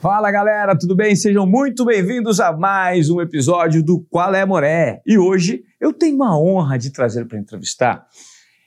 Fala galera, tudo bem? Sejam muito bem-vindos a mais um episódio do Qual é Moré. E hoje eu tenho uma honra de trazer para entrevistar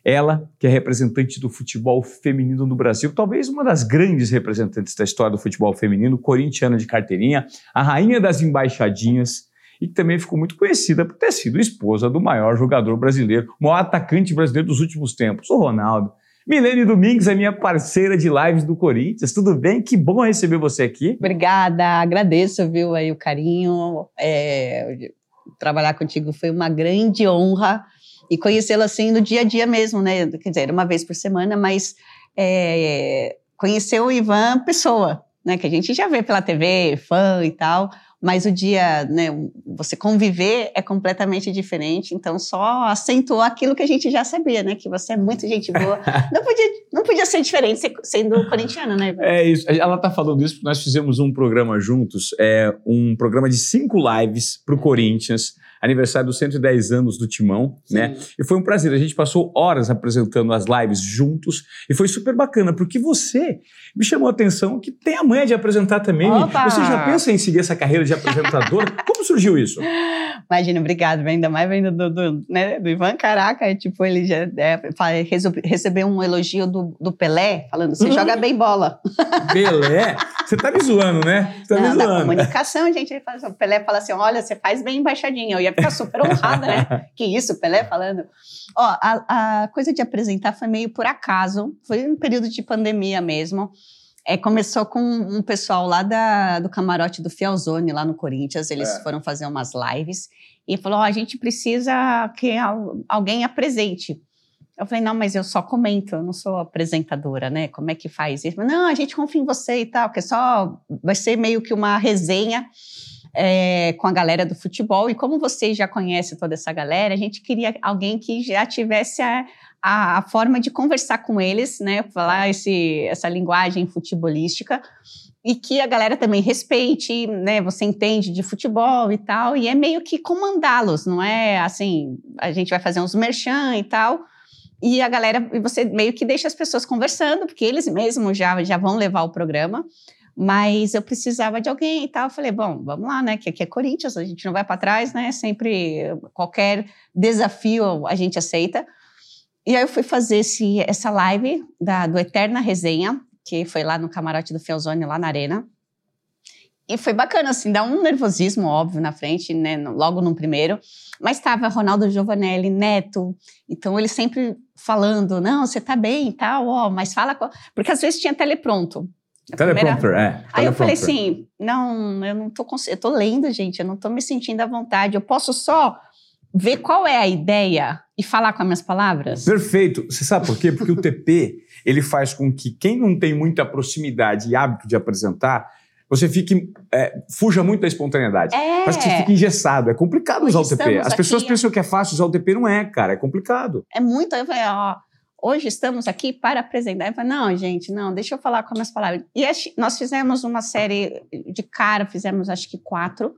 ela, que é representante do futebol feminino no Brasil, talvez uma das grandes representantes da história do futebol feminino, corintiana de carteirinha, a rainha das embaixadinhas e que também ficou muito conhecida por ter sido esposa do maior jogador brasileiro, maior atacante brasileiro dos últimos tempos, o Ronaldo. Milene Domingues é minha parceira de lives do Corinthians. Tudo bem? Que bom receber você aqui. Obrigada, agradeço, viu, aí o carinho. É, trabalhar contigo foi uma grande honra e conhecê-la assim no dia a dia mesmo, né? Quer dizer, uma vez por semana, mas é, conhecer o Ivan pessoa, né? Que a gente já vê pela TV, fã e tal mas o dia, né, você conviver é completamente diferente, então só acentuou aquilo que a gente já sabia, né, que você é muito gente boa. Não podia, não podia ser diferente sendo corintiana, né? É isso. Ela tá falando isso porque nós fizemos um programa juntos, é um programa de cinco lives pro Corinthians aniversário dos 110 anos do Timão, Sim. né? E foi um prazer. A gente passou horas apresentando as lives juntos e foi super bacana, porque você me chamou a atenção que tem a manha de apresentar também. Opa! Você já pensa em seguir essa carreira de apresentadora? Como surgiu isso? Imagina, obrigado. Ainda mais vendo do, do, né, do Ivan Caraca, tipo, ele já é, recebeu um elogio do, do Pelé, falando, você hum. joga bem bola. Pelé? Você tá me zoando, né? Você tá Não, me zoando. comunicação, gente, ele fala assim, o Pelé fala assim, olha, você faz bem embaixadinha. Eu ia ficar super honrada, né? que isso, Pelé falando. Ó, a, a coisa de apresentar foi meio por acaso, foi um período de pandemia mesmo. É, começou com um pessoal lá da, do camarote do Fielzone, lá no Corinthians. Eles é. foram fazer umas lives e falou: oh, a gente precisa que alguém apresente. Eu falei, não, mas eu só comento, eu não sou apresentadora, né? Como é que faz isso? Não, a gente confia em você e tal, que é só vai ser meio que uma resenha é, com a galera do futebol. E como você já conhece toda essa galera, a gente queria alguém que já tivesse a, a, a forma de conversar com eles, né? Falar esse, essa linguagem futebolística e que a galera também respeite, né? Você entende de futebol e tal, e é meio que comandá-los, não é assim, a gente vai fazer uns merchan e tal, e a galera, você meio que deixa as pessoas conversando, porque eles mesmos já, já vão levar o programa. Mas eu precisava de alguém e tal. Eu falei, bom, vamos lá, né? Que aqui é Corinthians, a gente não vai para trás, né? Sempre qualquer desafio a gente aceita. E aí eu fui fazer esse, essa live da, do Eterna Resenha, que foi lá no camarote do Felzone, lá na Arena. E foi bacana, assim, dá um nervosismo, óbvio, na frente, né? Logo no primeiro. Mas estava Ronaldo Giovanelli, Neto. Então, ele sempre falando, não, você tá bem e tal, ó, mas fala... Porque às vezes tinha telepronto. Teleprompter, é. Aí eu falei assim, não, eu não tô... Eu tô lendo, gente, eu não tô me sentindo à vontade. Eu posso só ver qual é a ideia e falar com as minhas palavras? Perfeito. Você sabe por quê? Porque o TP, ele faz com que quem não tem muita proximidade e hábito de apresentar você fique, é, fuja muito da espontaneidade. É. Faz que você fique engessado. É complicado hoje usar o TP. As pessoas aqui... pensam que é fácil usar o TP, não é, cara. É complicado. É muito. Eu falei, ó, hoje estamos aqui para apresentar. Eu falei, não, gente, não, deixa eu falar com as minhas palavras. E nós fizemos uma série de cara, fizemos acho que quatro.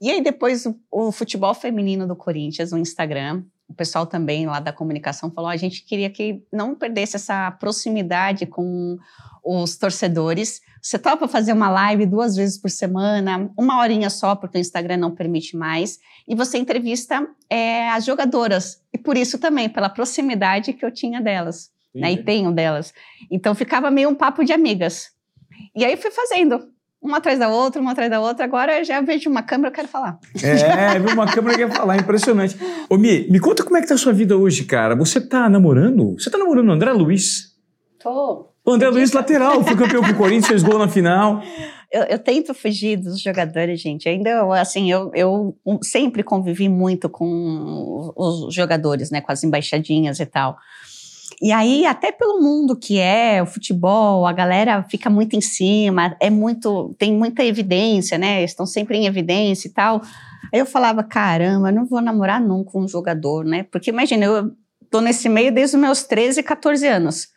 E aí depois o, o futebol feminino do Corinthians, no Instagram, o pessoal também lá da comunicação falou: a gente queria que não perdesse essa proximidade com os torcedores. Você topa fazer uma live duas vezes por semana, uma horinha só, porque o Instagram não permite mais, e você entrevista é, as jogadoras. E por isso também, pela proximidade que eu tinha delas, né, e tenho delas. Então ficava meio um papo de amigas. E aí fui fazendo uma atrás da outra, uma atrás da outra. Agora eu já vejo uma câmera, eu quero falar. É, viu uma câmera e quer falar, impressionante. Ô, Mi, me conta como é que tá a sua vida hoje, cara. Você tá namorando? Você tá namorando o André Luiz? Tô. André Luiz, lateral, foi campeão com o Corinthians, fez gol na final. Eu, eu, tento fugir dos jogadores, gente. Ainda, assim, eu, eu sempre convivi muito com os jogadores, né? Com as embaixadinhas e tal. E aí, até pelo mundo que é o futebol, a galera fica muito em cima, é muito, tem muita evidência, né? Estão sempre em evidência e tal. Aí eu falava, caramba, não vou namorar nunca um jogador, né? Porque imagina, eu tô nesse meio desde os meus 13, 14 anos.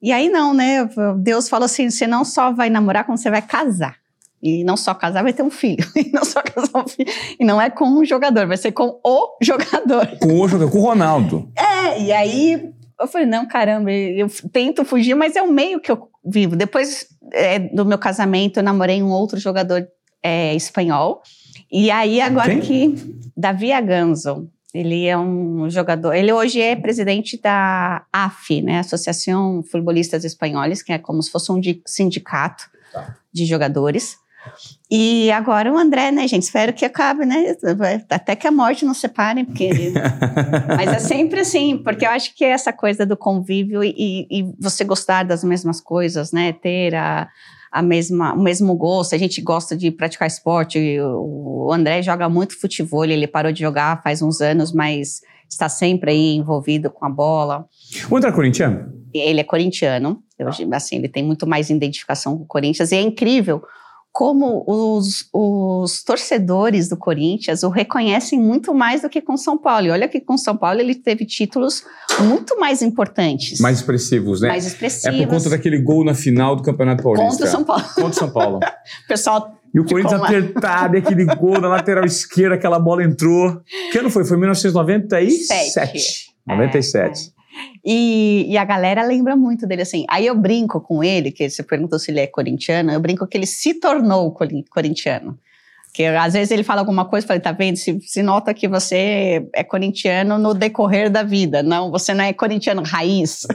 E aí não, né? Deus falou assim: você não só vai namorar, como você vai casar. E não só casar, vai ter um filho. E não só casar um filho. E não é com um jogador, vai ser com o jogador. Com o jogador, com o Ronaldo. É, e aí Eu falei, não, caramba, eu tento fugir, mas é o meio que eu vivo. Depois é, do meu casamento, eu namorei um outro jogador é, espanhol. E aí, agora Quem? que. Davi Aganzo. Ele é um jogador. Ele hoje é presidente da AF, né, Associação Futebolistas Espanhóis, que é como se fosse um sindicato tá. de jogadores. E agora o André, né, gente? Espero que acabe, né? Até que a morte não separe, porque. Mas é sempre assim, porque eu acho que é essa coisa do convívio e, e você gostar das mesmas coisas, né? Ter a, a mesma, o mesmo gosto, a gente gosta de praticar esporte. O André joga muito futebol, ele parou de jogar faz uns anos, mas está sempre aí envolvido com a bola. O André é corintiano? Ele é corintiano, eu, assim, ele tem muito mais identificação com o Corinthians, e é incrível como os, os, torcedores do Corinthians o reconhecem muito mais do que com São Paulo. E olha que com São Paulo ele teve títulos muito mais importantes. Mais expressivos, né? Mais expressivos. É por conta daquele gol na final do Campeonato Paulista. Contra o São Paulo. Contra o São Paulo. Pessoal. E o Corinthians apertado, e aquele gol na lateral esquerda, aquela bola entrou. Que ano foi? Foi 1997. Sete. 97. É, é. E, e, a galera lembra muito dele assim. Aí eu brinco com ele, que você perguntou se ele é corintiano, eu brinco que ele se tornou corintiano. Que às vezes ele fala alguma coisa, falei, tá vendo? Se, se nota que você é corintiano no decorrer da vida. Não, você não é corintiano raiz.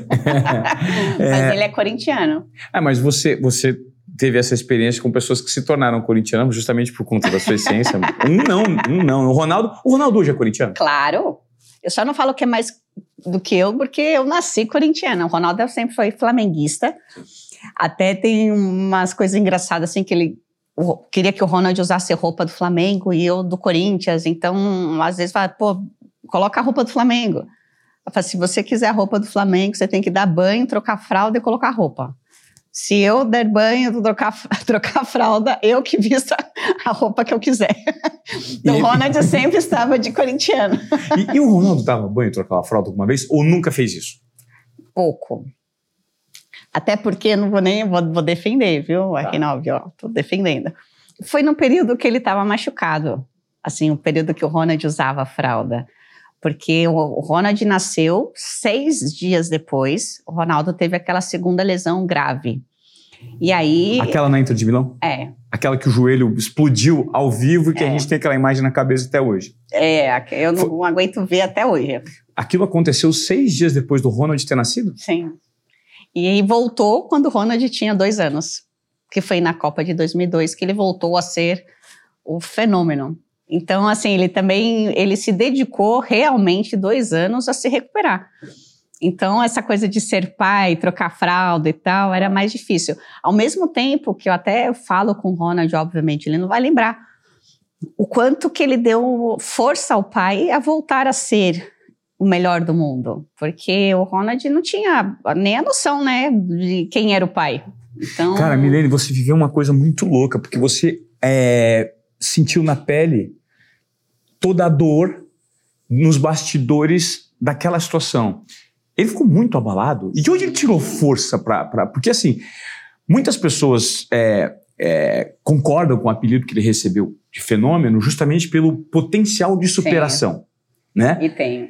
é. Mas ele é corintiano. É, mas você, você teve essa experiência com pessoas que se tornaram corintianos justamente por conta da sua essência. um não, um não. O Ronaldo, o Ronaldo hoje é corintiano? Claro. Eu só não falo que é mais do que eu, porque eu nasci corintiana. O Ronaldo sempre foi flamenguista. Até tem umas coisas engraçadas, assim, que ele queria que o Ronald usasse roupa do Flamengo e eu do Corinthians. Então, às vezes, fala, pô, coloca a roupa do Flamengo. Falo, se você quiser a roupa do Flamengo, você tem que dar banho, trocar fralda e colocar roupa. Se eu der banho, trocar, trocar fralda, eu que vista a roupa que eu quiser. Então, o Ronald sempre estava de corintiano. E, e o Ronaldo dava banho e trocava fralda alguma vez? Ou nunca fez isso? Pouco. Até porque não vou nem vou, vou defender, viu, tá. Arnaldo? Estou defendendo. Foi no período que ele estava machucado. Assim, o período que o Ronald usava a fralda porque o Ronald nasceu seis dias depois, o Ronaldo teve aquela segunda lesão grave. E aí. Aquela na Inter de Milão? É. Aquela que o joelho explodiu ao vivo e que é. a gente tem aquela imagem na cabeça até hoje. É, eu não Foi... aguento ver até hoje. Aquilo aconteceu seis dias depois do Ronald ter nascido? Sim. E voltou quando o Ronald tinha dois anos, que foi na Copa de 2002 que ele voltou a ser o fenômeno. Então, assim, ele também ele se dedicou realmente dois anos a se recuperar. Então, essa coisa de ser pai, trocar fralda e tal, era mais difícil. Ao mesmo tempo que eu até falo com o Ronald, obviamente, ele não vai lembrar o quanto que ele deu força ao pai a voltar a ser o melhor do mundo. Porque o Ronald não tinha nem a noção, né, de quem era o pai. Então... Cara, Milene, você viveu uma coisa muito louca, porque você é, sentiu na pele toda a dor nos bastidores daquela situação. Ele ficou muito abalado. E de onde ele tirou força para. Porque, assim, muitas pessoas é, é, concordam com o apelido que ele recebeu de fenômeno justamente pelo potencial de superação. Né? E tem.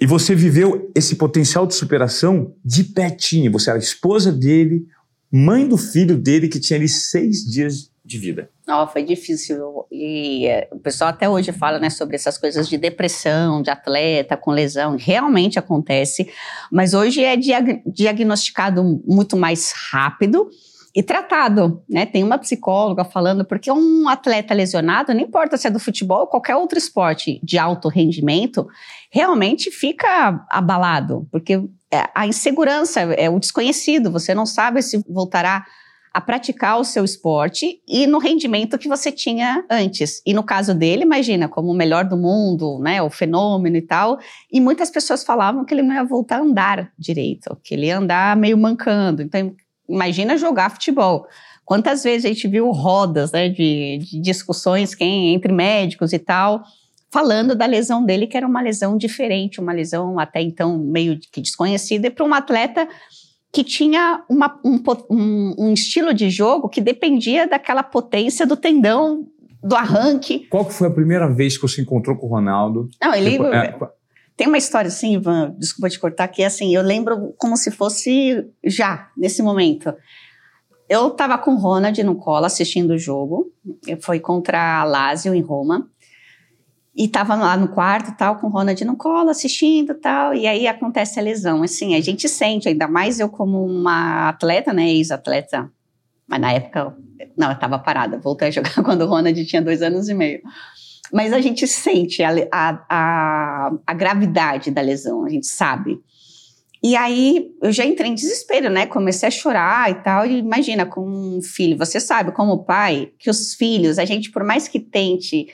E você viveu esse potencial de superação de pertinho. Você era esposa dele, mãe do filho dele, que tinha ali seis dias de vida. Oh, foi difícil. E é, o pessoal até hoje fala né, sobre essas coisas de depressão, de atleta com lesão. Realmente acontece. Mas hoje é diag diagnosticado muito mais rápido e tratado, né? Tem uma psicóloga falando porque um atleta lesionado, não importa se é do futebol ou qualquer outro esporte de alto rendimento, realmente fica abalado, porque é, a insegurança é o desconhecido, você não sabe se voltará a praticar o seu esporte e no rendimento que você tinha antes. E no caso dele, imagina, como o melhor do mundo, né, o fenômeno e tal, e muitas pessoas falavam que ele não ia voltar a andar direito, que ele ia andar meio mancando. Então, imagina jogar futebol. Quantas vezes a gente viu rodas né, de, de discussões quem, entre médicos e tal, falando da lesão dele, que era uma lesão diferente, uma lesão até então meio que desconhecida, e para um atleta que tinha uma, um, um, um, estilo de jogo que dependia daquela potência do tendão, do arranque. Qual que foi a primeira vez que você encontrou com o Ronaldo? Não, ele... É, Tem uma história assim, Ivan, desculpa te cortar, que é assim, eu lembro como se fosse já, nesse momento. Eu estava com o Ronald no colo assistindo o jogo, foi contra a Lazio em Roma, e estava lá no quarto, tal, com o Ronald no colo, assistindo, tal, e aí acontece a lesão. Assim, a gente sente, ainda mais eu como uma atleta, né, ex-atleta, mas na época, não, eu estava parada, voltei a jogar quando o Ronald tinha dois anos e meio. Mas a gente sente a, a, a, a gravidade da lesão, a gente sabe. E aí eu já entrei em desespero, né? Comecei a chorar e tal. E imagina, com um filho, você sabe, como pai, que os filhos, a gente, por mais que tente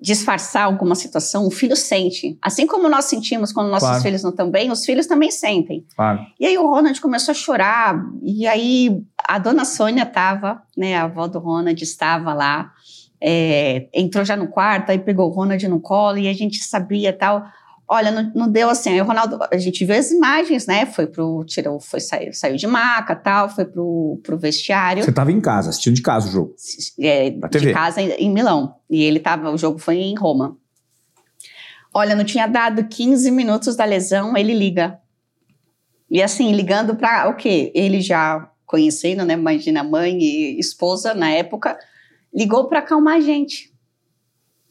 disfarçar alguma situação, o filho sente. Assim como nós sentimos quando nossos claro. filhos não estão bem, os filhos também sentem. Claro. E aí o Ronald começou a chorar, e aí a dona Sônia estava, né, a avó do Ronald estava lá, é, entrou já no quarto, aí pegou o Ronald no colo, e a gente sabia tal Olha, não, não, deu assim. Aí o Ronaldo, a gente viu as imagens, né? Foi pro. Tirou, foi, saiu, saiu de maca tal, foi pro, pro vestiário. Você estava em casa, assistindo de casa o jogo. É, de casa em, em Milão. E ele tava, o jogo foi em Roma. Olha, não tinha dado 15 minutos da lesão, ele liga. E assim, ligando para o quê? Ele já conhecendo, né? Imagina, mãe e esposa na época, ligou para acalmar a gente.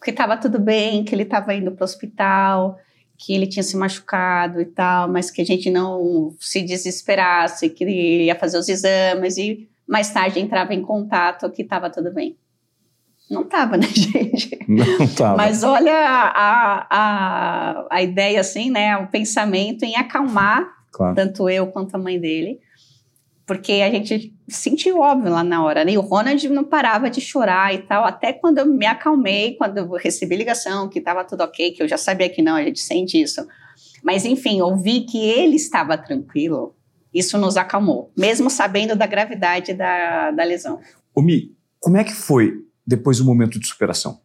Que estava tudo bem, que ele estava indo para o hospital, que ele tinha se machucado e tal, mas que a gente não se desesperasse, que ele ia fazer os exames e mais tarde entrava em contato que estava tudo bem. Não estava, né, gente? Não estava. Mas olha a, a, a ideia, assim, né, o pensamento em acalmar claro. tanto eu quanto a mãe dele, porque a gente sentiu óbvio lá na hora, né? E o Ronald não parava de chorar e tal, até quando eu me acalmei, quando eu recebi ligação que estava tudo ok, que eu já sabia que não, a gente sente isso. Mas enfim, ouvi que ele estava tranquilo, isso nos acalmou, mesmo sabendo da gravidade da, da lesão. O Mi, como é que foi depois do momento de superação?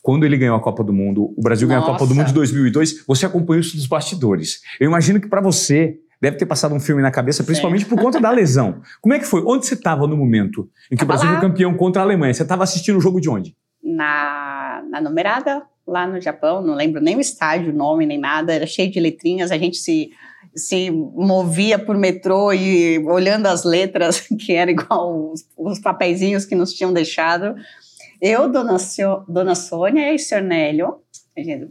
Quando ele ganhou a Copa do Mundo, o Brasil Nossa. ganhou a Copa do Mundo de 2002, você acompanhou isso dos bastidores. Eu imagino que para você Deve ter passado um filme na cabeça, principalmente por conta da lesão. Como é que foi? Onde você estava no momento em que tava o Brasil lá. foi campeão contra a Alemanha? Você estava assistindo o jogo de onde? Na, na numerada, lá no Japão. Não lembro nem o estádio, o nome, nem nada. Era cheio de letrinhas. A gente se, se movia por metrô e olhando as letras, que era igual os, os papeizinhos que nos tinham deixado. Eu, Dona, Dona Sônia e Sr. Nélio,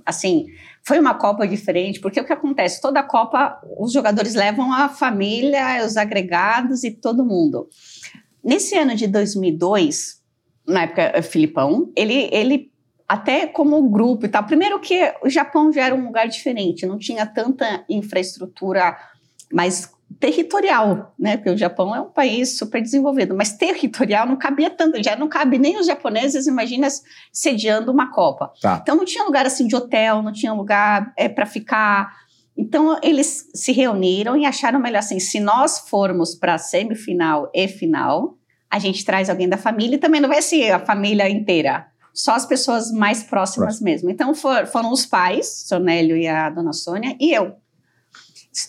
assim, foi uma Copa diferente, porque o que acontece? Toda Copa, os jogadores levam a família, os agregados e todo mundo. Nesse ano de 2002, na época, eh, Filipão, ele, ele até como grupo e tal. Primeiro que o Japão já era um lugar diferente, não tinha tanta infraestrutura mais territorial, né? Porque o Japão é um país super desenvolvido, mas territorial não cabia tanto, já não cabe nem os japoneses, imagina sediando uma Copa. Tá. Então não tinha lugar assim de hotel, não tinha lugar é, para ficar. Então eles se reuniram e acharam melhor assim, se nós formos para semifinal e final, a gente traz alguém da família e também não vai ser a família inteira. Só as pessoas mais próximas Próximo. mesmo. Então for, foram os pais, Sonélio e a dona Sônia, e eu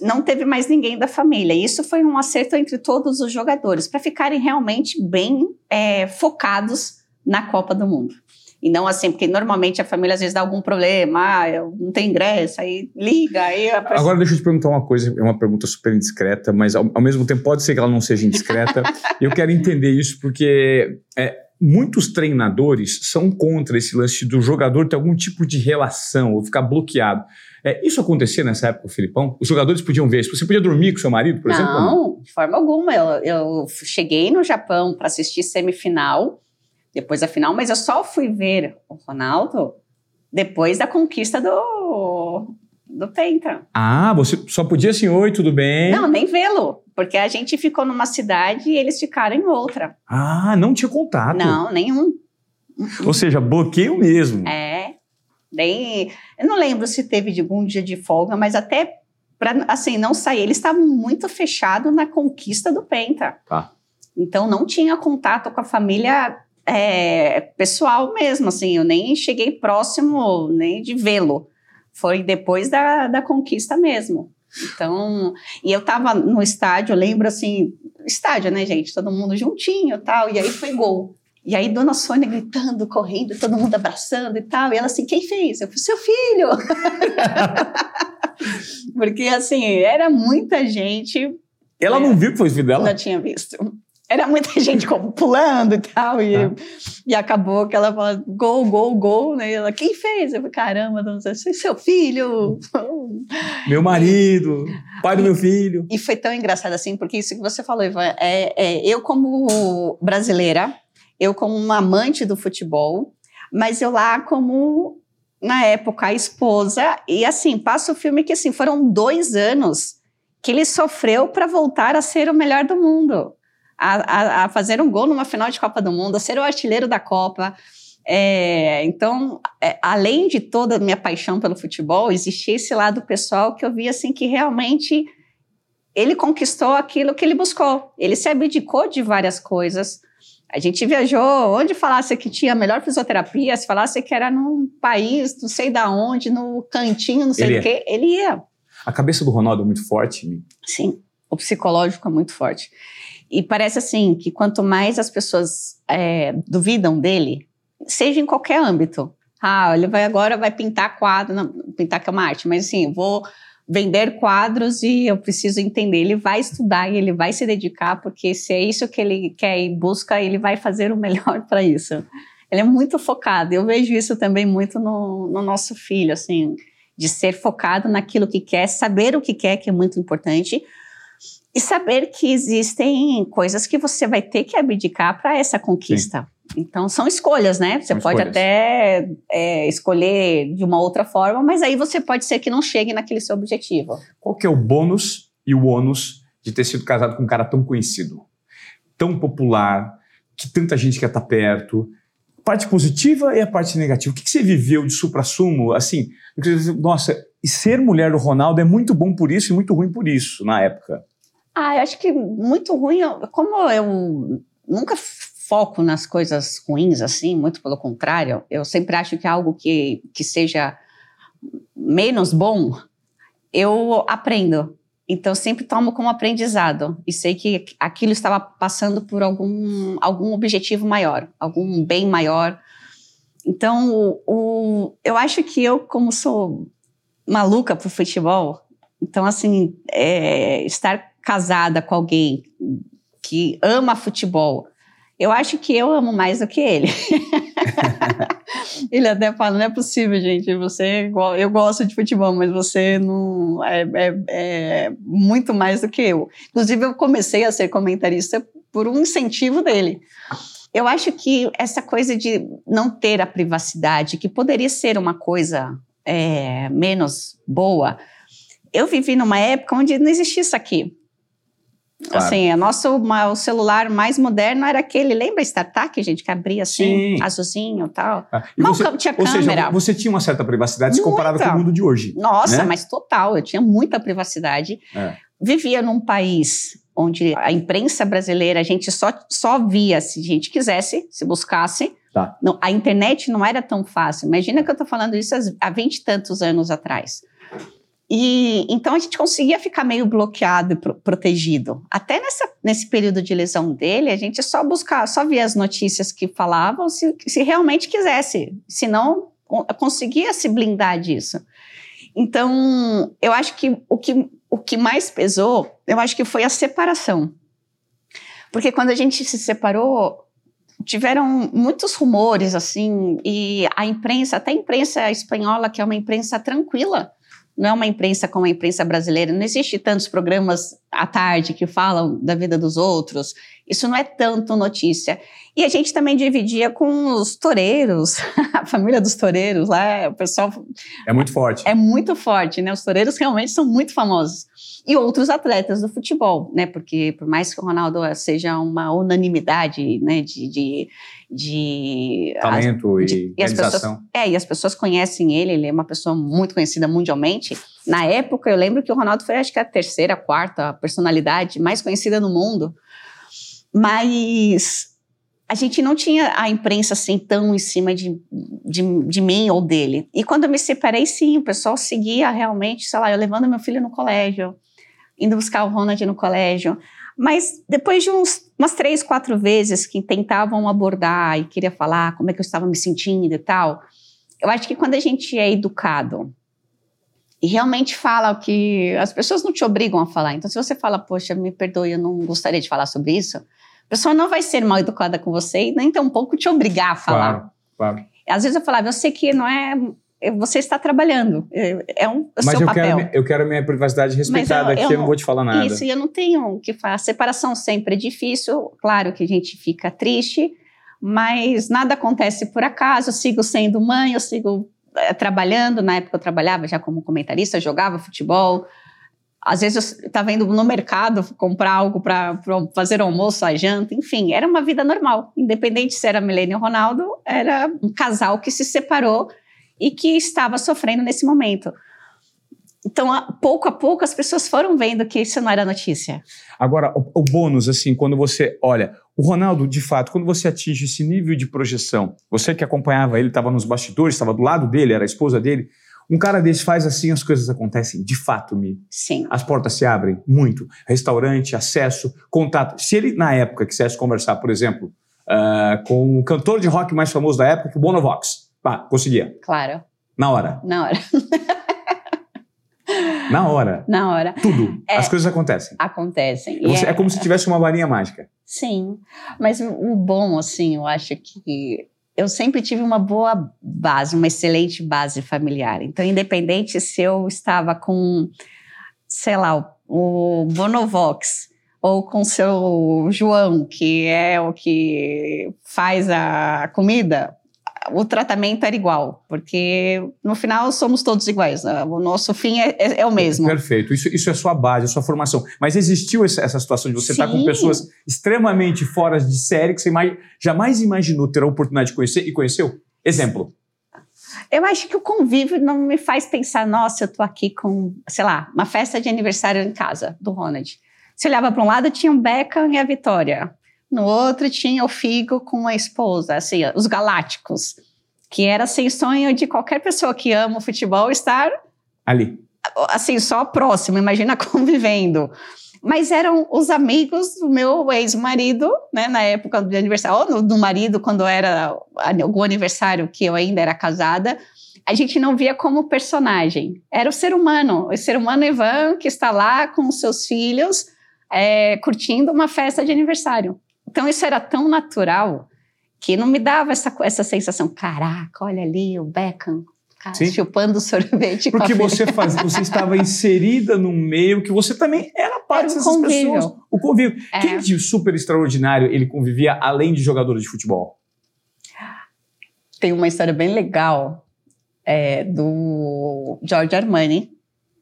não teve mais ninguém da família. Isso foi um acerto entre todos os jogadores, para ficarem realmente bem é, focados na Copa do Mundo. E não assim, porque normalmente a família às vezes dá algum problema, ah, não tem ingresso, aí liga, aí... Pessoa... Agora deixa eu te perguntar uma coisa, é uma pergunta super indiscreta, mas ao, ao mesmo tempo pode ser que ela não seja indiscreta. eu quero entender isso porque é, muitos treinadores são contra esse lance do jogador ter algum tipo de relação ou ficar bloqueado. É, isso acontecia nessa época, Filipão? Os jogadores podiam ver isso? Você podia dormir com seu marido, por não, exemplo? Não, de forma alguma. Eu, eu cheguei no Japão para assistir semifinal, depois da final, mas eu só fui ver o Ronaldo depois da conquista do, do Penta. Ah, você só podia assim, oi, tudo bem? Não, nem vê-lo, porque a gente ficou numa cidade e eles ficaram em outra. Ah, não tinha contato? Não, nenhum. Ou seja, bloqueio mesmo. É. Bem, eu não lembro se teve de algum dia de folga, mas até para assim não sair, eles estavam muito fechados na conquista do Penta. Tá. Então não tinha contato com a família é, pessoal mesmo, assim, eu nem cheguei próximo nem de vê-lo. Foi depois da, da conquista mesmo. Então, e eu tava no estádio, lembro assim, estádio, né, gente? Todo mundo juntinho tal, e aí foi gol. E aí, Dona Sônia gritando, correndo, todo mundo abraçando e tal. E ela assim, quem fez? Eu falei, seu filho! Porque, assim, era muita gente. Ela É. não viu que foi o filho dela? Não tinha visto. Era muita gente como pulando e tal. E, Tá. e acabou que ela falou gol, gol, gol. Né? E ela, quem fez? Eu falei, caramba, sei, "Esse é seu filho. Meu marido, pai do meu filho. E foi tão engraçado assim, porque isso que você falou, Ivan, é, é, eu como brasileira, eu como uma amante do futebol, mas eu lá como, na época, a esposa, e assim, passa o filme que assim, foram dois anos que ele sofreu para voltar a ser o melhor do mundo, a, a- a fazer um gol numa final de Copa do Mundo, a ser o artilheiro da Copa. É, então, é, além de toda a minha paixão pelo futebol, existia esse lado pessoal que eu via assim que realmente ele conquistou aquilo que ele buscou. Ele se abdicou de várias coisas. A gente viajou onde falasse que tinha a melhor fisioterapia, se falasse que era num país, não sei da onde, no cantinho, não sei o quê, ele ia. A cabeça do Ronaldo é muito forte. Sim, o psicológico é muito forte. E parece assim que quanto mais as pessoas é, duvidam dele, seja em qualquer âmbito. Ah, ele vai agora vai pintar quadro, não, pintar que é uma arte, mas assim, vou vender quadros e eu preciso entender. Ele vai estudar e ele vai se dedicar, porque se é isso que ele quer e busca, ele vai fazer o melhor para isso. Ele é muito focado. Eu vejo isso também muito no, no nosso filho, assim, de ser focado naquilo que quer, saber o que quer, que é muito importante, e saber que existem coisas que você vai ter que abdicar para essa conquista. Então, são escolhas, né? Você São pode escolhas. até é, escolher de uma outra forma, mas aí você pode ser que não chegue naquele seu objetivo. Qual que é o bônus e o ônus de ter sido casado com um cara tão conhecido, tão popular, que tanta gente quer estar perto? Parte positiva e a parte negativa. O que, que você viveu de supra-sumo? Assim, nossa, e ser mulher do Ronaldo é muito bom por isso e muito ruim por isso, na época. Ah, eu acho que muito ruim, como eu nunca foco nas coisas ruins assim, muito pelo contrário, eu sempre acho que algo que, que seja menos bom, eu aprendo. Então, sempre tomo como aprendizado e sei que aquilo estava passando por algum, algum objetivo maior, algum bem maior. Então, o, o- eu acho que eu, como sou maluca por futebol, então, assim, é, estar casada com alguém que ama futebol, eu acho que eu amo mais do que ele. ele até fala, não é possível, gente, você, go- eu gosto de futebol, mas você não, é, é- é muito mais do que eu. Inclusive, eu comecei a ser comentarista por um incentivo dele. Eu acho que essa coisa de não ter a privacidade, que poderia ser uma coisa é, menos boa, eu vivi numa época onde não existia isso aqui. Claro. Assim, o nosso o celular mais moderno era aquele, lembra StarTAC, gente, que abria assim, Sim. azulzinho e tal? Ah, E Mal você, tinha ou seja, câmera. você tinha uma certa privacidade se comparada com o mundo de hoje. Nossa, né? mas total, eu tinha muita privacidade. É. Vivia num país onde a imprensa brasileira, a gente só, só via se a gente quisesse, se buscasse. Tá. Não, a internet não era tão fácil. Imagina que eu estou falando isso há- há vinte e tantos anos atrás. E então a gente conseguia ficar meio bloqueado e pro- protegido. Até nessa, nesse período de lesão dele, a gente só buscava, só via as notícias que falavam se, se realmente quisesse. Senão, con- conseguia se blindar disso. Então, eu acho que o que, o que mais pesou, eu acho que foi a separação. Porque quando a gente se separou, tiveram muitos rumores, assim, e a imprensa, até a imprensa espanhola, que é uma imprensa tranquila, não é uma imprensa como a imprensa brasileira, não existe tantos programas à tarde que falam da vida dos outros, isso não é tanto notícia. E a gente também dividia com os toureiros, a família dos toureiros lá, o pessoal É muito forte. é muito forte, né? Os toureiros realmente são muito famosos. E outros atletas do futebol, né? Porque por mais que o Ronaldo seja uma unanimidade, né? De, de, de Talento as- e e as pessoas, realização. é, e as pessoas conhecem ele, ele é uma pessoa muito conhecida mundialmente. Na época, eu lembro que o Ronaldo foi, acho que a terceira, quarta personalidade mais conhecida no mundo. Mas a gente não tinha a imprensa assim tão em cima de, de, de mim ou dele. E quando eu me separei, sim, o pessoal seguia realmente, sei lá, eu levando meu filho no colégio, indo buscar o Ronald no colégio. Mas depois de uns, umas três, quatro vezes que tentavam abordar e queria falar como é que eu estava me sentindo e tal, eu acho que quando a gente é educado e realmente fala o que as pessoas não te obrigam a falar. Então, se você fala, poxa, me perdoe, eu não gostaria de falar sobre isso, a pessoa não vai ser mal educada com você e nem tampouco te obrigar a falar. Claro, claro. Às vezes eu falava, eu sei que não é. Você está trabalhando, é um é Mas seu eu papel. quero, eu quero a minha privacidade respeitada eu- aqui, eu, eu não vou te falar nada. Isso, e eu não tenho o que falar. Separação sempre é difícil, claro que a gente fica triste, mas nada acontece por acaso. Eu sigo sendo mãe, eu sigo eh, trabalhando. Na época eu trabalhava já como comentarista, jogava futebol. Às vezes eu estava indo no mercado comprar algo para fazer almoço, a janta, enfim, era uma vida normal. Independente se era Milênio ou Ronaldo, era um casal que se separou e que estava sofrendo nesse momento. Então, a- pouco a pouco, as pessoas foram vendo que isso não era notícia. Agora, o, o bônus, assim, quando você olha, o Ronaldo, de fato, quando você atinge esse nível de projeção, você que acompanhava ele, estava nos bastidores, estava do lado dele, era a esposa dele, um cara desse faz assim, as coisas acontecem, de fato, Mi. Sim. As portas se abrem muito. Restaurante, acesso, contato. Se ele, na época, quisesse conversar, por exemplo, ah, com o cantor de rock mais famoso da época, que é o Bonovox, pá, conseguia. Claro, Na hora. na hora. Na hora. Na hora. Tudo. É. As coisas acontecem. Acontecem. E Você- é como se tivesse uma varinha mágica. Sim, mas o, o bom, assim, eu acho que eu sempre tive uma boa base, uma excelente base familiar. Então, independente se eu estava com, sei lá, o, Bonovox ou com seu João, que é o que faz a comida, o tratamento era igual, porque no final somos todos iguais. né? O nosso fim é, é- é o mesmo. Perfeito. Isso, isso é sua base, a sua formação. Mas existiu essa, situação de você estar com Sim. pessoas extremamente fora de série que você mai- jamais imaginou ter a oportunidade de conhecer e conheceu? Exemplo. Eu acho que o convívio não me faz pensar, nossa, eu tô aqui com, sei lá, uma festa de aniversário em casa do Ronald. Você olhava para um lado, tinha o Beckham e a Vitória. No outro, tinha o Figo com a esposa, assim, os Galácticos. Que era, assim, sonho de qualquer pessoa que ama o futebol estar, Ali. assim, só próximo, imagina convivendo. Mas eram os amigos do meu ex-marido, né, na época do aniversário, ou do marido, quando era algum aniversário que eu ainda era casada, a gente não via como personagem. Era o ser humano, o ser humano Ivan, que está lá com os seus filhos, é, curtindo uma festa de aniversário. Então isso era tão natural que não me dava essa, essa sensação, caraca, olha ali o Beckham, Sim. chupando sorvete Porque filha." você, faz, você estava inserida num meio que você também era parte Era dessas convívio. pessoas. O convívio. É. Quem de super extraordinário ele convivia além de jogador de futebol? tem uma história bem legal é, do George Armani.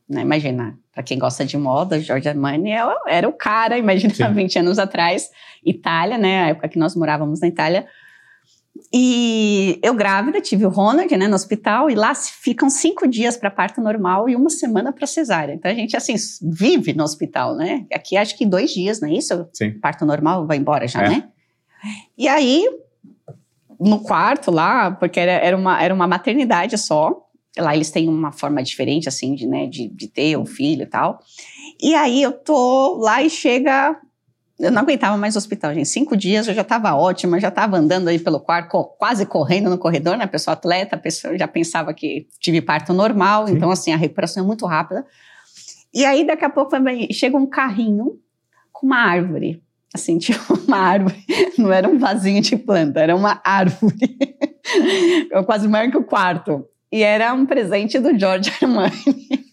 Né? Imagina, para quem gosta de moda, George Armani era o cara, imagina, Sim. há 20 anos atrás, Itália, né? A época que nós morávamos na Itália. E eu grávida, tive o Ronald né, no hospital, e lá ficam cinco dias para parto normal e uma semana para cesárea. Então a gente, assim, vive no hospital, né? Aqui acho que dois dias, não é isso? Sim. parto normal vai embora já, É. né? E aí, no quarto lá, porque era, era, uma, era uma maternidade só, lá eles têm uma forma diferente, assim, de, né, de, de ter o filho e tal. E aí eu tô lá e chega. Eu não aguentava mais o hospital, gente. Cinco dias eu já estava ótima, já estava andando aí pelo quarto, quase correndo no corredor, né? Pessoa atleta, a pessoa já pensava que tive parto normal, Sim. então, assim, a recuperação é muito rápida. E aí, daqui a pouco, também chega um carrinho com uma árvore. Assim, tipo uma árvore. Não era um vasinho de planta, era uma árvore. Eu quase que o quarto. E era um presente do George Armani.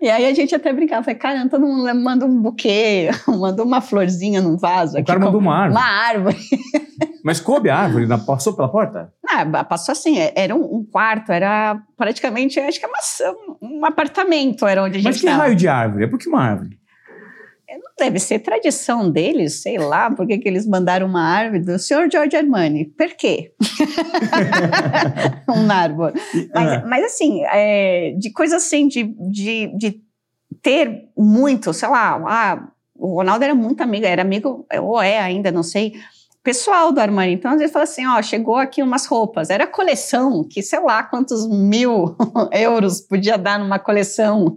E aí a gente até brincava, falei, caramba, todo mundo manda um buquê, manda uma florzinha num vaso. O aqui cara mandou uma árvore. Uma árvore. Mas coube a árvore, passou pela porta? Ah, passou assim, é- era um, um quarto, era praticamente, acho que é uma- um apartamento, era onde a gente Mas que tava. raio de árvore? É por que uma árvore? Deve ser tradição deles, sei lá, por que eles mandaram uma árvore do senhor George Armani. Por quê? um árvore. Mas, Ah. mas assim, é, de coisa assim, de, de, de ter muito, sei lá, ah, o Ronaldo era muito amigo, era amigo, ou é ainda, não sei, pessoal do Armani. Então, às vezes fala assim, ó, chegou aqui umas roupas. Era coleção, que sei lá quantos mil euros podia dar numa coleção.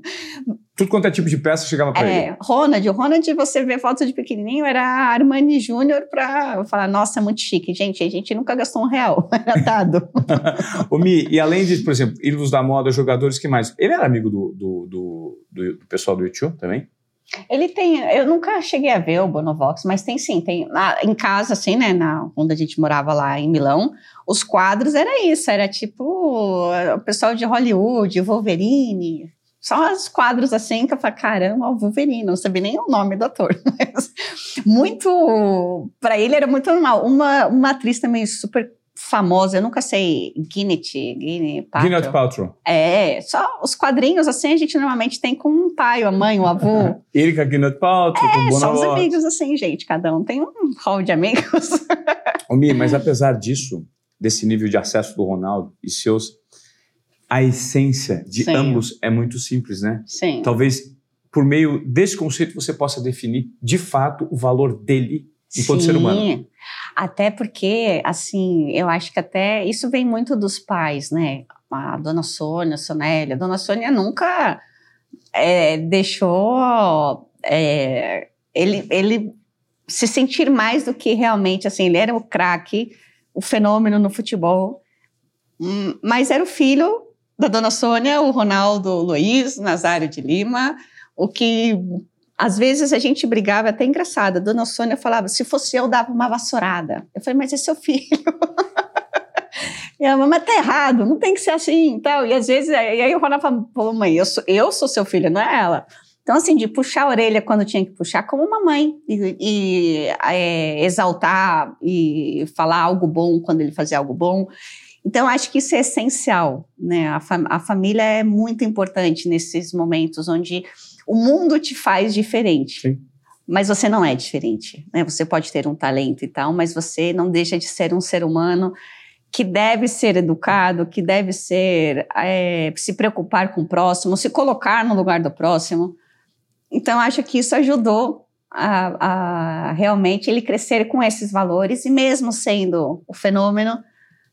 Tudo quanto é tipo de peça chegava para é, ele. Ronald. Ronald, você vê fotos de pequenininho, era Armani Júnior para falar, nossa, é muito chique. Gente, a gente nunca gastou um real. Era dado. o Mi, e além de, por exemplo, ídolos da moda, jogadores, que mais? Ele era amigo do, do, do, do pessoal do YouTube também? Ele tem, eu nunca cheguei a ver o Bonovox, mas tem sim, tem na, em casa, assim, né, na, onde a gente morava lá em Milão, os quadros era isso, era tipo o pessoal de Hollywood, Wolverine, só os quadros assim que eu falei, caramba, o Wolverine, não sabia nem o nome do ator, mas muito, para ele era muito normal. Uma, uma atriz também super famosa, eu nunca sei, Gwyneth, Gwyneth Paltrow. Gwyneth Paltrow. É, só os quadrinhos assim a gente normalmente tem com o pai, a mãe, o avô. Erika Gwyneth Paltrow, é, com só os amigos assim, gente, cada um tem um hall de amigos. Ô, Mi, mas apesar disso, desse nível de acesso do Ronaldo e seus, a essência de Sim. ambos é muito simples, né? Sim. Talvez por meio desse conceito você possa definir de fato o valor dele enquanto Sim. ser humano. Até porque, assim, eu acho que até isso vem muito dos pais, né? A dona Sônia, a Sonélia. A dona Sônia nunca é, deixou é, ele, ele se sentir mais do que realmente, assim, ele era o craque, o fenômeno no futebol, hum, mas era o filho da dona Sônia, o Ronaldo Luiz, Nazário de Lima, o que às vezes a gente brigava, até engraçado. A dona Sônia falava: se fosse eu, dava uma vassourada. Eu falei, mas é seu filho. e a mamãe tá errado, não tem que ser assim e tal. E às vezes, e aí o Ronaldo falou: mãe, eu sou, eu sou seu filho, não é ela. Então, assim, de puxar a orelha quando tinha que puxar, como uma mãe, e, e é, exaltar e falar algo bom quando ele fazia algo bom. Então, acho que isso é essencial, né? A, fam a família é muito importante nesses momentos onde o mundo te faz diferente. Sim. Mas você não é diferente. Né? Você pode ter um talento e tal, mas você não deixa de ser um ser humano que deve ser educado, que deve ser é, se preocupar com o próximo, se colocar no lugar do próximo. Então, acho que isso ajudou a, a realmente ele crescer com esses valores e mesmo sendo o fenômeno,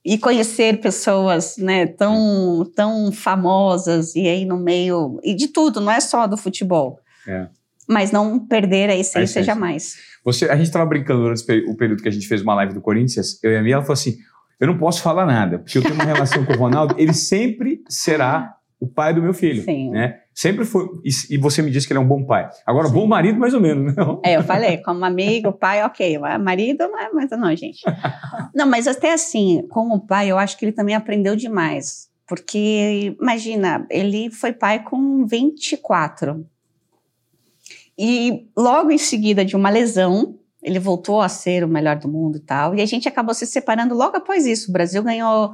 e conhecer pessoas né, tão, tão famosas e aí no meio e de tudo, não é só do futebol. É. Mas não perder a essência, a essência. jamais. Você, a gente estava brincando durante o período que a gente fez uma live do Corinthians, eu e a Mia, ela falou assim: eu não posso falar nada, porque eu tenho uma relação com o Ronaldo, ele sempre será o pai do meu filho. Sim. Né? Sempre foi. E, e, você me disse que ele é um bom pai. Agora, Sim. bom marido, mais ou menos, não? É, eu falei, como amigo, pai, ok. Marido, mas não, gente. Não, mas até assim, como pai, eu acho que ele também aprendeu demais. Porque, imagina, ele foi pai com 24. E logo em seguida de uma lesão, ele voltou a ser o melhor do mundo e tal. E a gente acabou se separando logo após isso. O Brasil ganhou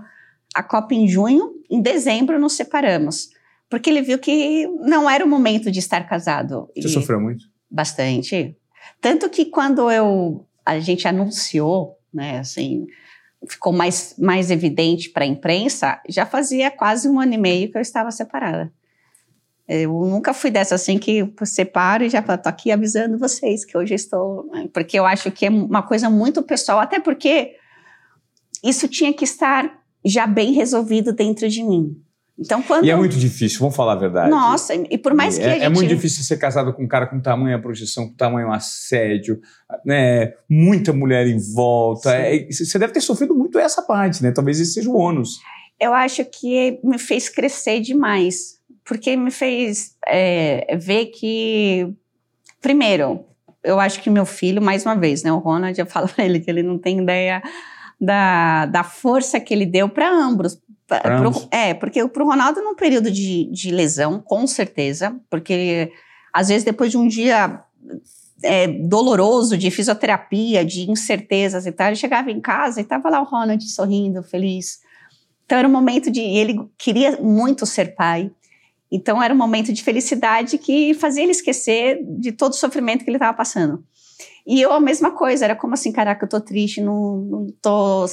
a Copa em junho, em dezembro nos separamos. Porque ele viu que não era o momento de estar casado. Você sofreu muito? Bastante. Tanto que quando eu a gente anunciou, né, assim, ficou mais, mais evidente para a imprensa, já fazia quase um ano e meio que eu estava separada. Eu nunca fui dessa assim que separo e já estou aqui avisando vocês que hoje estou. Né, porque eu acho que é uma coisa muito pessoal, até porque isso tinha que estar já bem resolvido dentro de mim. Então, quando... E é muito difícil, vamos falar a verdade. Nossa, e por mais que é, a gente... É muito difícil ser casado com um cara com tamanho projeção, com tamanho assédio, né? muita mulher em volta. É, você deve ter sofrido muito essa parte, né? Talvez esse seja o ônus. Eu acho que me fez crescer demais, porque me fez é, ver que, primeiro, eu acho que meu filho, mais uma vez, né? O Ronald, eu falo para ele que ele não tem ideia da, da força que ele deu para ambos. Pro, é, porque para o Ronaldo, num período de, de lesão, com certeza, porque às vezes depois de um dia é, doloroso de fisioterapia, de incertezas e tal, ele chegava em casa e estava lá o Ronald sorrindo, feliz. Então era um momento de. Ele queria muito ser pai. Então era um momento de felicidade que fazia ele esquecer de todo o sofrimento que ele estava passando. E eu a mesma coisa, era como assim, caraca, eu tô triste, não, não tô.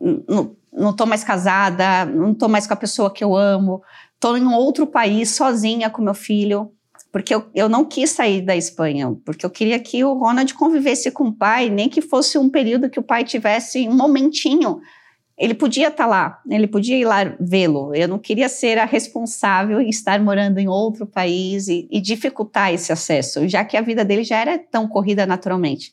Não, não tô mais casada, não tô mais com a pessoa que eu amo, tô em um outro país sozinha com meu filho. porque eu, eu não quis sair da Espanha, porque eu queria que o Ronald convivesse com o pai, nem que fosse um período que o pai tivesse um momentinho. Ele podia estar tá lá, ele podia ir lá vê-lo. Eu não queria ser a responsável em estar morando em outro país e, e dificultar esse acesso, já que a vida dele já era tão corrida naturalmente.